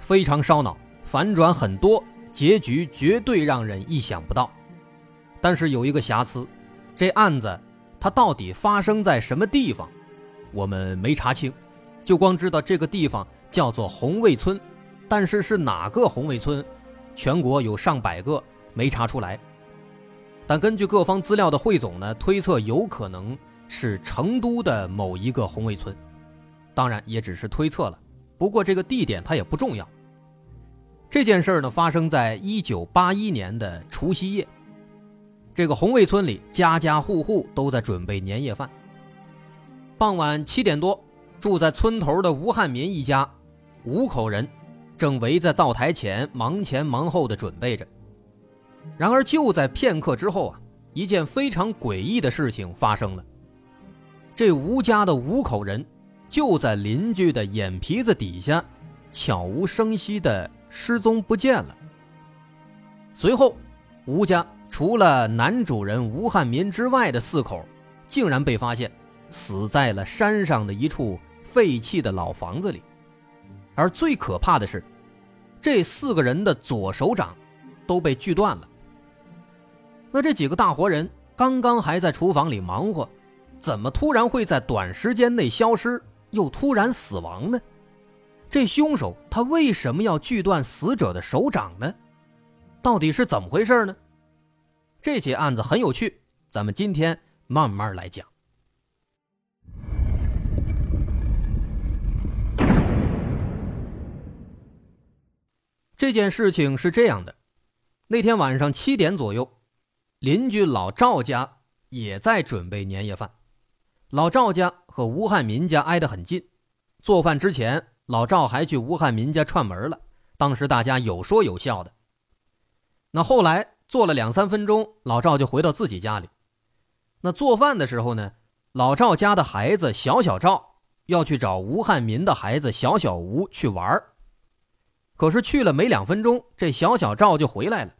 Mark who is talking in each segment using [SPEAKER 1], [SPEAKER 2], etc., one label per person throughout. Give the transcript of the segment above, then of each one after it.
[SPEAKER 1] 非常烧脑，反转很多，结局绝对让人意想不到。但是有一个瑕疵，这案子它到底发生在什么地方，我们没查清，就光知道这个地方叫做红卫村，但是是哪个红卫村，全国有上百个，没查出来。但根据各方资料的汇总呢，推测有可能是成都的某一个红卫村，当然也只是推测了。不过这个地点它也不重要。这件事儿呢发生在一九八一年的除夕夜，这个红卫村里家家户户都在准备年夜饭。傍晚七点多，住在村头的吴汉民一家五口人正围在灶台前忙前忙后的准备着。然而，就在片刻之后啊，一件非常诡异的事情发生了。这吴家的五口人就在邻居的眼皮子底下，悄无声息的失踪不见了。随后，吴家除了男主人吴汉民之外的四口，竟然被发现死在了山上的一处废弃的老房子里。而最可怕的是，这四个人的左手掌都被锯断了。那这几个大活人刚刚还在厨房里忙活，怎么突然会在短时间内消失，又突然死亡呢？这凶手他为什么要锯断死者的手掌呢？到底是怎么回事呢？这起案子很有趣，咱们今天慢慢来讲。这件事情是这样的，那天晚上七点左右。邻居老赵家也在准备年夜饭，老赵家和吴汉民家挨得很近。做饭之前，老赵还去吴汉民家串门了。当时大家有说有笑的。那后来做了两三分钟，老赵就回到自己家里。那做饭的时候呢，老赵家的孩子小小赵要去找吴汉民的孩子小小吴去玩可是去了没两分钟，这小小赵就回来了。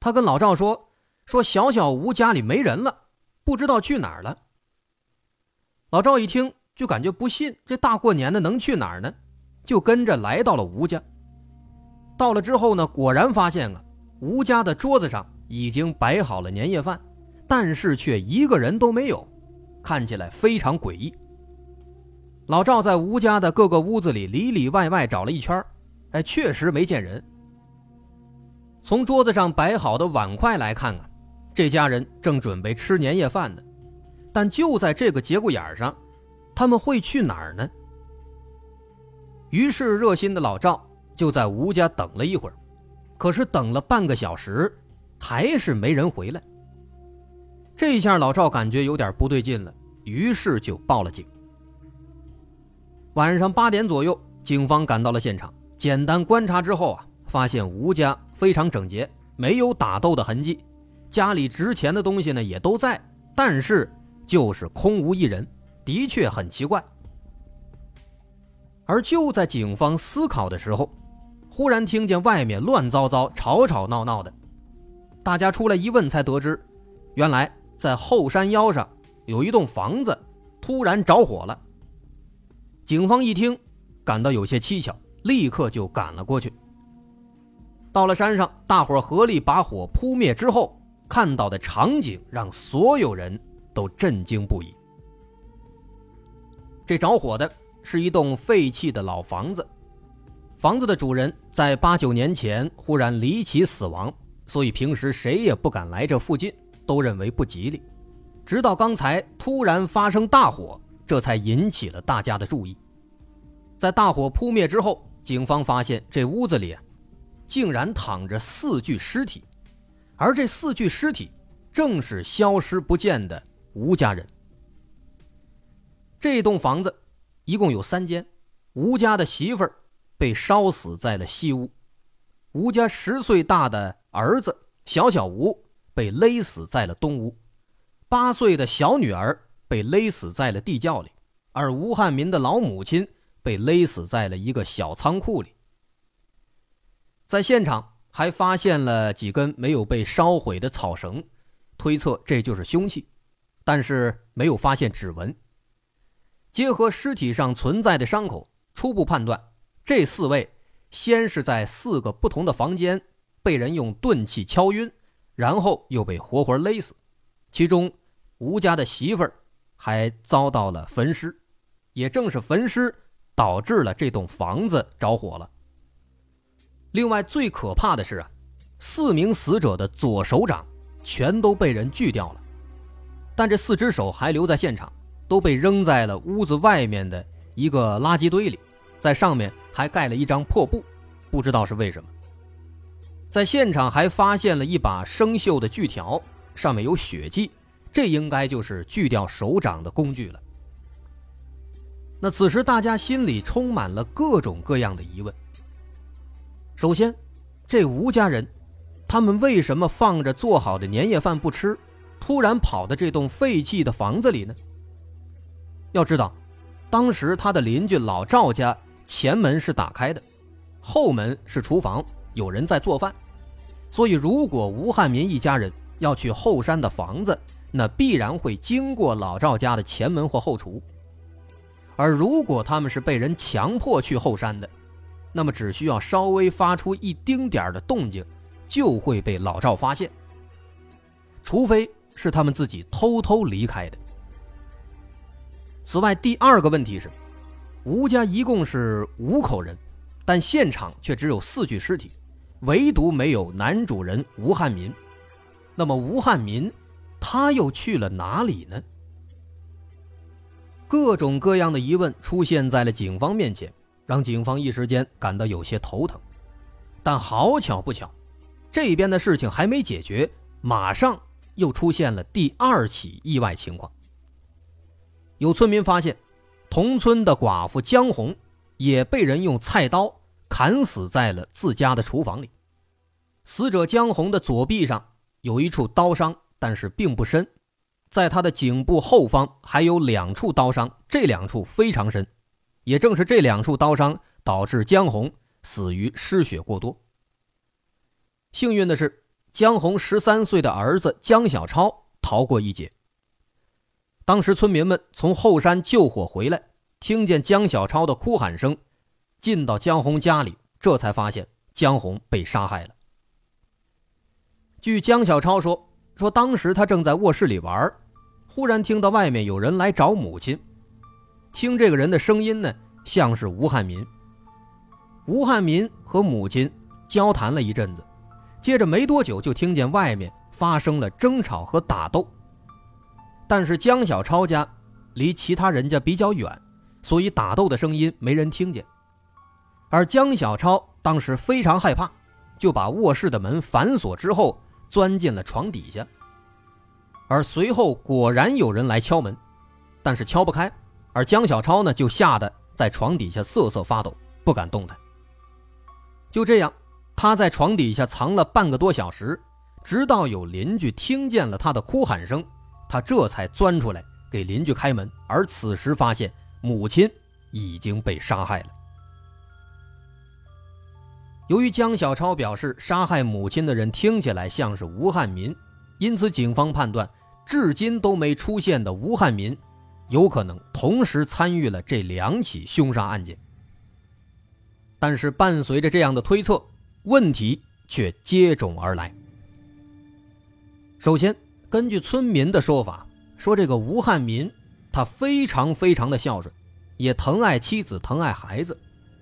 [SPEAKER 1] 他跟老赵说。说小小吴家里没人了，不知道去哪儿了。老赵一听就感觉不信，这大过年的能去哪儿呢？就跟着来到了吴家。到了之后呢，果然发现啊，吴家的桌子上已经摆好了年夜饭，但是却一个人都没有，看起来非常诡异。老赵在吴家的各个屋子里里里外外找了一圈，哎，确实没见人。从桌子上摆好的碗筷来看啊。这家人正准备吃年夜饭呢，但就在这个节骨眼上，他们会去哪儿呢？于是热心的老赵就在吴家等了一会儿，可是等了半个小时，还是没人回来。这下老赵感觉有点不对劲了，于是就报了警。晚上八点左右，警方赶到了现场，简单观察之后啊，发现吴家非常整洁，没有打斗的痕迹。家里值钱的东西呢也都在，但是就是空无一人，的确很奇怪。而就在警方思考的时候，忽然听见外面乱糟糟、吵吵闹闹的，大家出来一问，才得知，原来在后山腰上有一栋房子突然着火了。警方一听，感到有些蹊跷，立刻就赶了过去。到了山上，大伙合力把火扑灭之后。看到的场景让所有人都震惊不已。这着火的是一栋废弃的老房子，房子的主人在八九年前忽然离奇死亡，所以平时谁也不敢来这附近，都认为不吉利。直到刚才突然发生大火，这才引起了大家的注意。在大火扑灭之后，警方发现这屋子里竟然躺着四具尸体。而这四具尸体，正是消失不见的吴家人。这栋房子一共有三间，吴家的媳妇儿被烧死在了西屋，吴家十岁大的儿子小小吴被勒死在了东屋，八岁的小女儿被勒死在了地窖里，而吴汉民的老母亲被勒死在了一个小仓库里。在现场还发现了几根没有被烧毁的草绳，推测这就是凶器，但是没有发现指纹。结合尸体上存在的伤口，初步判断，这四位先是在四个不同的房间被人用钝器敲晕，然后又被活活勒死。其中，吴家的媳妇儿还遭到了焚尸，也正是焚尸导致了这栋房子着火了。另外，最可怕的是啊，四名死者的左手掌全都被人锯掉了，但这四只手还留在现场。都被扔在了屋子外面的一个垃圾堆里，在上面还盖了一张破布，不知道是为什么。在现场还发现了一把生锈的锯条，上面有血迹，这应该就是锯掉手掌的工具了。那此时大家心里充满了各种各样的疑问。首先，这吴家人，他们为什么放着做好的年夜饭不吃，突然跑到这栋废弃的房子里呢？要知道，当时他的邻居老赵家前门是打开的，后门是厨房，有人在做饭。所以，如果吴汉民一家人要去后山的房子，那必然会经过老赵家的前门或后厨。而如果他们是被人强迫去后山的，那么只需要稍微发出一丁点的动静，就会被老赵发现。除非是他们自己偷偷离开的。此外，第二个问题是，吴家一共是五口人，但现场却只有四具尸体，唯独没有男主人吴汉民。那么，吴汉民他又去了哪里呢？各种各样的疑问出现在了警方面前，让警方一时间感到有些头疼。但好巧不巧，这边的事情还没解决，马上又出现了第二起意外情况。有村民发现，同村的寡妇江红也被人用菜刀砍死在了自家的厨房里。死者江红的左臂上有一处刀伤，但是并不深，在她的颈部后方还有两处刀伤，这两处非常深。也正是这两处刀伤导致江红死于失血过多。幸运的是，江红十三岁的儿子江小超逃过一劫。当时村民们从后山救火回来，听见江小超的哭喊声，进到江红家里，这才发现江红被杀害了。据江小超说，说当时他正在卧室里玩，忽然听到外面有人来找母亲，听这个人的声音呢，像是吴汉民。吴汉民和母亲交谈了一阵子，接着没多久就听见外面发生了争吵和打斗。但是江小超家离其他人家比较远，所以打斗的声音没人听见。而江小超当时非常害怕，就把卧室的门反锁之后，钻进了床底下。而随后果然有人来敲门，但是敲不开，而江小超呢就吓得在床底下瑟瑟发抖，不敢动弹。就这样，他在床底下藏了半个多小时，直到有邻居听见了他的哭喊声。他这才钻出来给邻居开门，而此时发现母亲已经被杀害了。由于江小超表示杀害母亲的人听起来像是吴汉民，因此警方判断，至今都没出现的吴汉民，有可能同时参与了这两起凶杀案件。但是伴随着这样的推测，问题却接踵而来。首先。根据村民的说法，说这个吴汉民，他非常非常的孝顺，也疼爱妻子，疼爱孩子。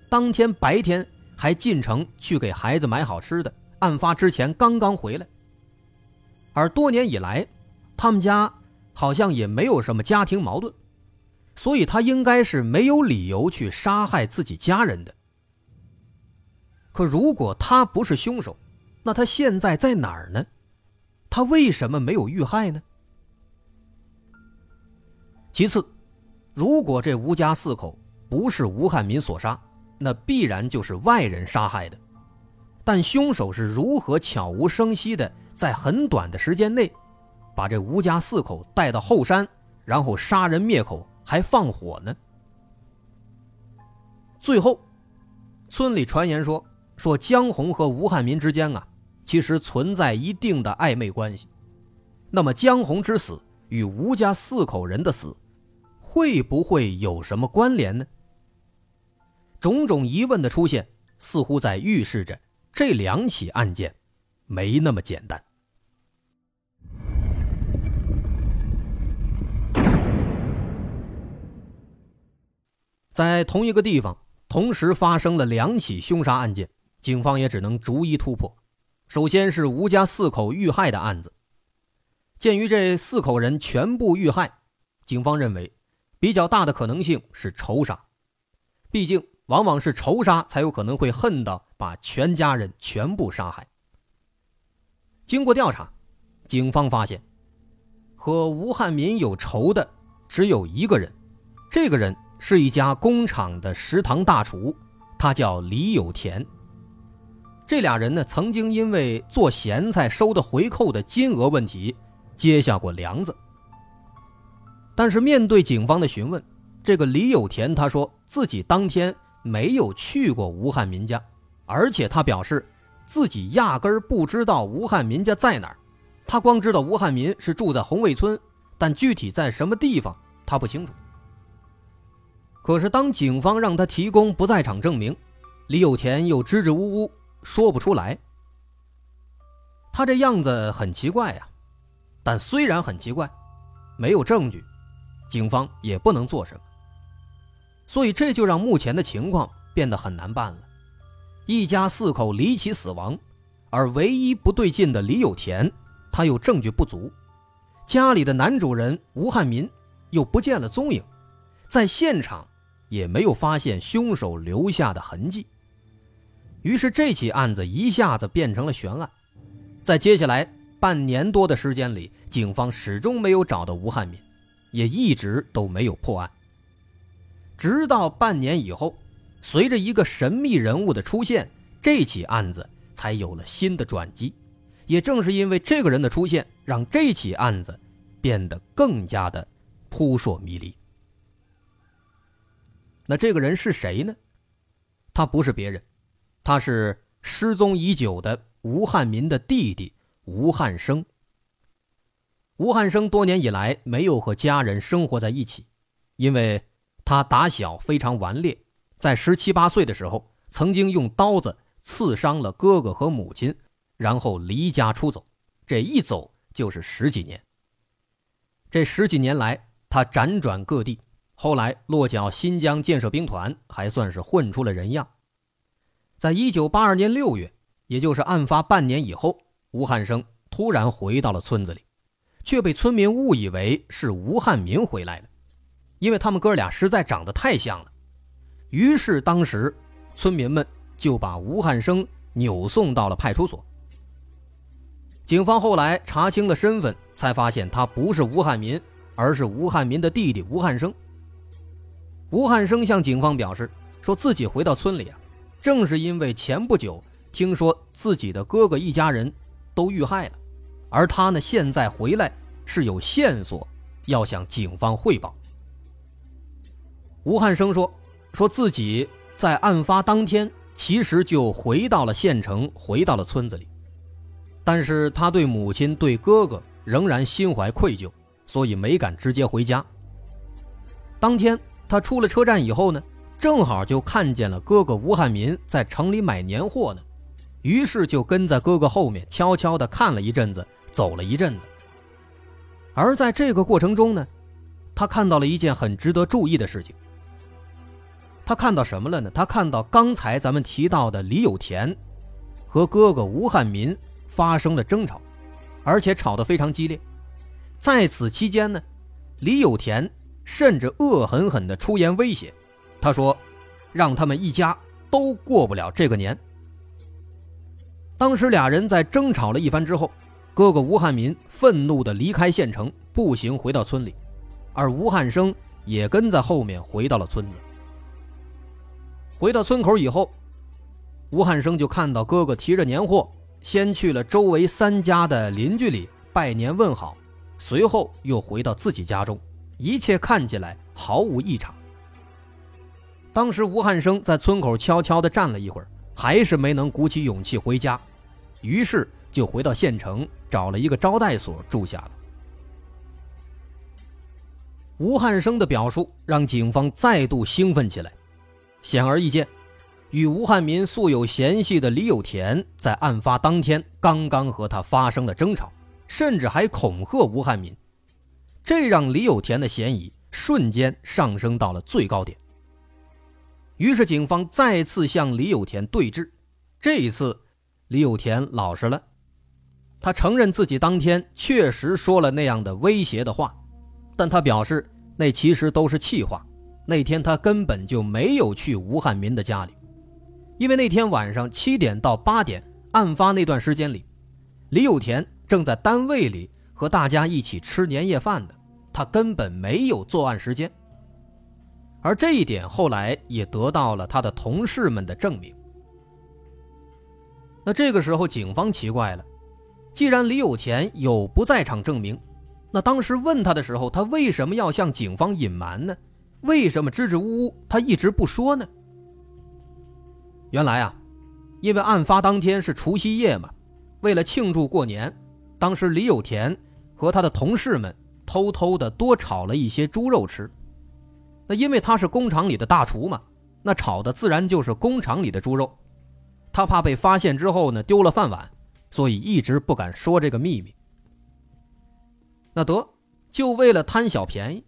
[SPEAKER 1] 当天白天还进城去给孩子买好吃的。案发之前刚刚回来。而多年以来，他们家好像也没有什么家庭矛盾，所以他应该是没有理由去杀害自己家人的。可如果他不是凶手，那他现在在哪儿呢？他为什么没有遇害呢？其次，如果这吴家四口不是吴汉民所杀，那必然就是外人杀害的。但凶手是如何悄无声息的在很短的时间内，把这吴家四口带到后山，然后杀人灭口，还放火呢？最后，村里传言说，说江红和吴汉民之间啊，其实存在一定的暧昧关系。那么江红之死与吴家四口人的死，会不会有什么关联呢？种种疑问的出现，似乎在预示着。这两起案件没那么简单。在同一个地方同时发生了两起凶杀案件，警方也只能逐一突破。首先是吴家四口遇害的案子。鉴于这四口人全部遇害，警方认为比较大的可能性是仇杀，毕竟。往往是仇杀才有可能会恨到把全家人全部杀害。经过调查，警方发现，和吴汉民有仇的只有一个人，这个人是一家工厂的食堂大厨，他叫李有田。这俩人呢，曾经因为做咸菜收的回扣的金额问题结下过梁子。但是面对警方的询问，这个李有田他说自己当天。没有去过吴汉民家，而且他表示自己压根儿不知道吴汉民家在哪儿，他光知道吴汉民是住在红卫村，但具体在什么地方他不清楚。可是当警方让他提供不在场证明，李有田又支支吾吾说不出来。他这样子很奇怪呀，但虽然很奇怪，没有证据，警方也不能做什么。所以这就让目前的情况变得很难办了。一家四口离奇死亡，而唯一不对劲的李有田，他又证据不足，家里的男主人吴汉民又不见了踪影，在现场也没有发现凶手留下的痕迹。于是这起案子一下子变成了悬案。在接下来半年多的时间里，警方始终没有找到吴汉民，也一直都没有破案。直到半年以后，随着一个神秘人物的出现，这起案子才有了新的转机。也正是因为这个人的出现，让这起案子变得更加的扑朔迷离。那这个人是谁呢？他不是别人，他是失踪已久的吴汉民的弟弟吴汉生。吴汉生多年以来没有和家人生活在一起，因为。他打小非常顽劣，在十七八岁的时候，曾经用刀子刺伤了哥哥和母亲，然后离家出走，这一走就是十几年。这十几年来，他辗转各地，后来落脚新疆建设兵团，还算是混出了人样。在一九八二年六月，也就是案发半年以后，吴汉生突然回到了村子里，却被村民误以为是吴汉民回来了。因为他们哥俩实在长得太像了，于是当时村民们就把吴汉生扭送到了派出所。警方后来查清了身份，才发现他不是吴汉民，而是吴汉民的弟弟吴汉生。吴汉生向警方表示，说自己回到村里啊，正是因为前不久听说自己的哥哥一家人都遇害了，而他呢现在回来是有线索要向警方汇报。吴汉生说：“说自己在案发当天其实就回到了县城，回到了村子里，但是他对母亲、对哥哥仍然心怀愧疚，所以没敢直接回家。当天他出了车站以后呢，正好就看见了哥哥吴汉民在城里买年货呢，于是就跟在哥哥后面悄悄地看了一阵子，走了一阵子。而在这个过程中呢，他看到了一件很值得注意的事情。”他看到什么了呢？他看到刚才咱们提到的李有田和哥哥吴汉民发生了争吵，而且吵得非常激烈。在此期间呢，李有田甚至恶狠狠地出言威胁，他说：“让他们一家都过不了这个年。”当时俩人在争吵了一番之后，哥哥吴汉民愤怒地离开县城，步行回到村里，而吴汉生也跟在后面回到了村子。回到村口以后，吴汉生就看到哥哥提着年货，先去了周围三家的邻居里拜年问好，随后又回到自己家中，一切看起来毫无异常。当时吴汉生在村口悄悄地站了一会儿，还是没能鼓起勇气回家，于是就回到县城找了一个招待所住下了。吴汉生的表述让警方再度兴奋起来。显而易见，与吴汉民素有嫌隙的李有田，在案发当天刚刚和他发生了争吵，甚至还恐吓吴汉民，这让李有田的嫌疑瞬间上升到了最高点。于是，警方再次向李有田对峙。这一次，李有田老实了，他承认自己当天确实说了那样的威胁的话，但他表示那其实都是气话。那天他根本就没有去吴汉民的家里，因为那天晚上七点到八点，案发那段时间里，李有田正在单位里和大家一起吃年夜饭的，他根本没有作案时间。而这一点后来也得到了他的同事们的证明。那这个时候，警方奇怪了，既然李有田有不在场证明，那当时问他的时候，他为什么要向警方隐瞒呢？为什么支支吾吾，他一直不说呢？原来啊，因为案发当天是除夕夜嘛，为了庆祝过年，当时李有田和他的同事们偷偷的多炒了一些猪肉吃。那因为他是工厂里的大厨嘛，那炒的自然就是工厂里的猪肉。他怕被发现之后呢丢了饭碗，所以一直不敢说这个秘密。那得，就为了贪小便宜。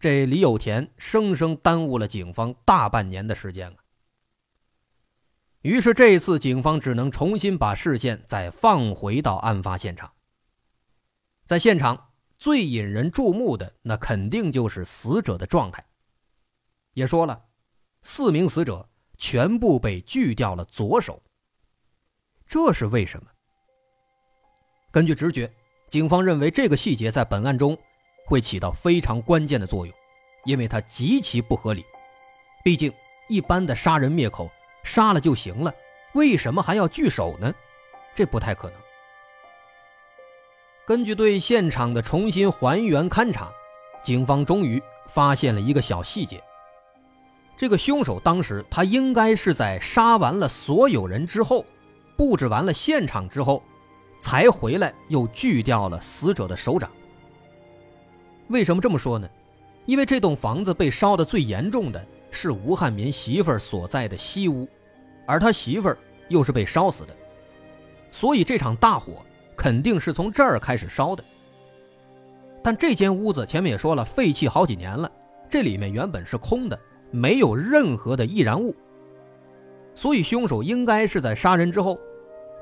[SPEAKER 1] 这李有田生生耽误了警方大半年的时间啊！于是这一次，警方只能重新把视线再放回到案发现场。在现场最引人注目的，那肯定就是死者的状态。也说了，四名死者全部被锯掉了左手。这是为什么？根据直觉，警方认为这个细节在本案中。会起到非常关键的作用，因为它极其不合理。毕竟，一般的杀人灭口，杀了就行了，为什么还要锯手呢？这不太可能。根据对现场的重新还原勘查，警方终于发现了一个小细节：这个凶手当时他应该是在杀完了所有人之后，布置完了现场之后，才回来又锯掉了死者的手掌。为什么这么说呢？因为这栋房子被烧的最严重的是吴汉民媳妇儿所在的西屋，而他媳妇儿又是被烧死的，所以这场大火肯定是从这儿开始烧的。但这间屋子前面也说了，废弃好几年了，这里面原本是空的，没有任何的易燃物，所以凶手应该是在杀人之后，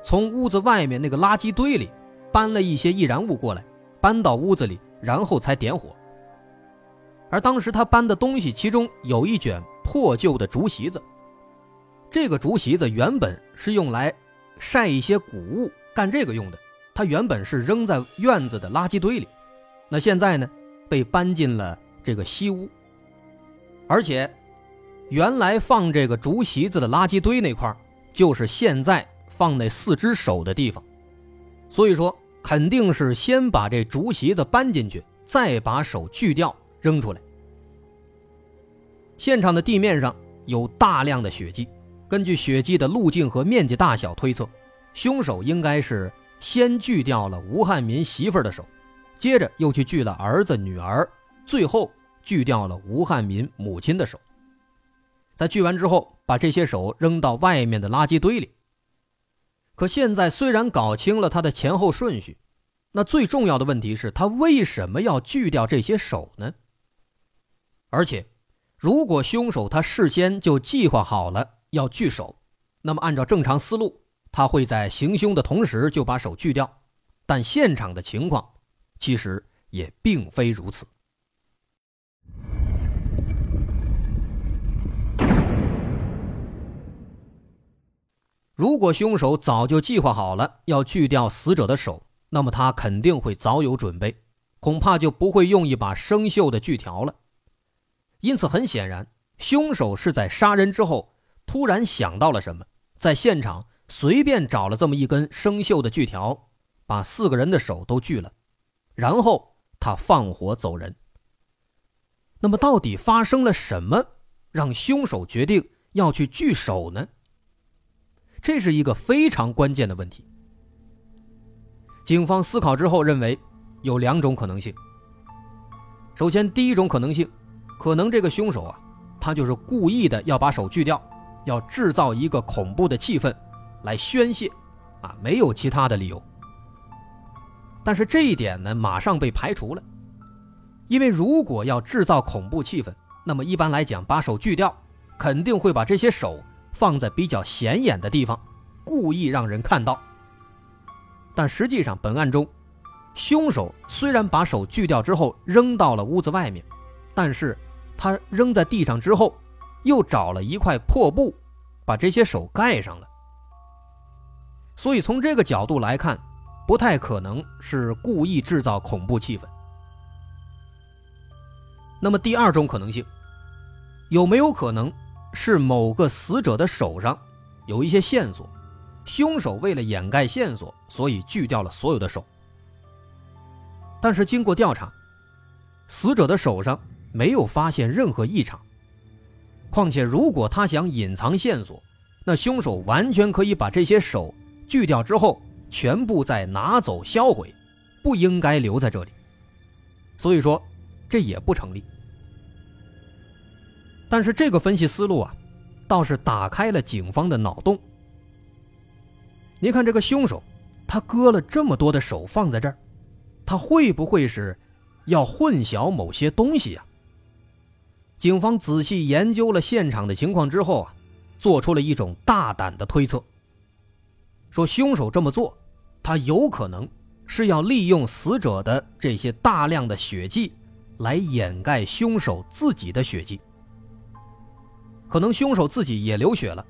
[SPEAKER 1] 从屋子外面那个垃圾堆里搬了一些易燃物过来，搬到屋子里。然后才点火。而当时他搬的东西，其中有一卷破旧的竹席子。这个竹席子原本是用来晒一些谷物，干这个用的。它原本是扔在院子的垃圾堆里，那现在呢，被搬进了这个西屋。而且，原来放这个竹席子的垃圾堆那块就是现在放那四只手的地方。所以说。肯定是先把这竹席子搬进去，再把手锯掉扔出来。现场的地面上有大量的血迹，根据血迹的路径和面积大小推测，凶手应该是先锯掉了吴汉民媳妇的手，接着又去锯了儿子、女儿，最后锯掉了吴汉民母亲的手。在锯完之后，把这些手扔到外面的垃圾堆里。可现在虽然搞清了他的前后顺序，那最重要的问题是，他为什么要锯掉这些手呢？而且，如果凶手他事先就计划好了要锯手，那么按照正常思路，他会在行凶的同时就把手锯掉。但现场的情况其实也并非如此。如果凶手早就计划好了要锯掉死者的手，那么他肯定会早有准备，恐怕就不会用一把生锈的锯条了。因此，很显然，凶手是在杀人之后突然想到了什么，在现场随便找了这么一根生锈的锯条，把四个人的手都锯了，然后他放火走人。那么，到底发生了什么，让凶手决定要去锯手呢？这是一个非常关键的问题。警方思考之后认为，有两种可能性。首先，第一种可能性，可能这个凶手啊，他就是故意的要把手锯掉，要制造一个恐怖的气氛，来宣泄，啊，没有其他的理由。但是这一点呢，马上被排除了。因为如果要制造恐怖气氛，那么一般来讲，把手锯掉，肯定会把这些手放在比较显眼的地方，故意让人看到。但实际上，本案中，凶手虽然把手锯掉之后扔到了屋子外面，但是他扔在地上之后，又找了一块破布，把这些手盖上了。所以从这个角度来看，不太可能是故意制造恐怖气氛。那么第二种可能性，有没有可能是某个死者的手上有一些线索，凶手为了掩盖线索，所以锯掉了所有的手？但是经过调查，死者的手上没有发现任何异常。况且，如果他想隐藏线索，那凶手完全可以把这些手锯掉之后，全部再拿走销毁，不应该留在这里。所以说。这也不成立，但是这个分析思路啊，倒是打开了警方的脑洞。你看这个凶手，他割了这么多的手放在这儿，他会不会是要混淆某些东西呀？警方仔细研究了现场的情况之后啊，做出了一种大胆的推测，说凶手这么做，他有可能是要利用死者的这些大量的血迹。来掩盖凶手自己的血迹，可能凶手自己也流血了，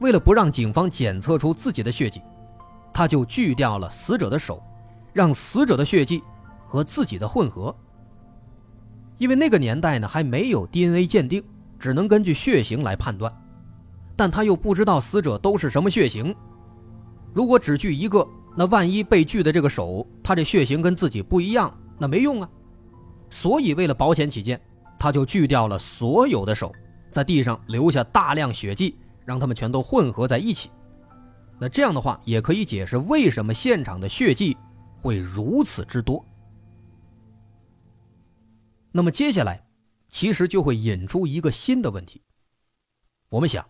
[SPEAKER 1] 为了不让警方检测出自己的血迹，他就锯掉了死者的手，让死者的血迹和自己的混合。因为那个年代呢还没有 DNA 鉴定，只能根据血型来判断，但他又不知道死者都是什么血型，如果只锯一个，那万一被锯的这个手他这血型跟自己不一样，那没用啊。所以，为了保险起见，他就锯掉了所有的手，在地上留下大量血迹，让他们全都混合在一起。那这样的话，也可以解释为什么现场的血迹会如此之多。那么接下来，其实就会引出一个新的问题。我们想，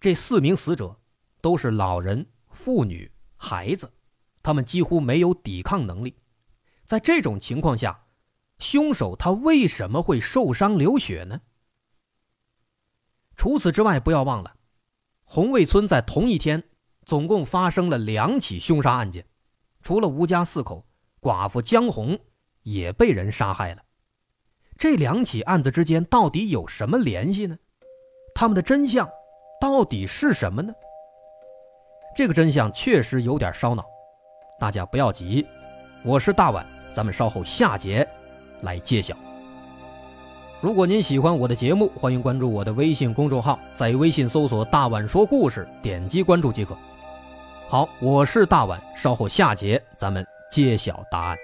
[SPEAKER 1] 这四名死者都是老人、妇女、孩子，他们几乎没有抵抗能力，在这种情况下。凶手他为什么会受伤流血呢？除此之外，不要忘了，红卫村在同一天总共发生了两起凶杀案件，除了吴家四口，寡妇江红也被人杀害了。这两起案子之间到底有什么联系呢？他们的真相到底是什么呢？这个真相确实有点烧脑，大家不要急，我是大碗，咱们稍后下节。来揭晓。如果您喜欢我的节目，欢迎关注我的微信公众号，在微信搜索“大碗说故事”，点击关注即可。好，我是大碗，稍后下节咱们揭晓答案。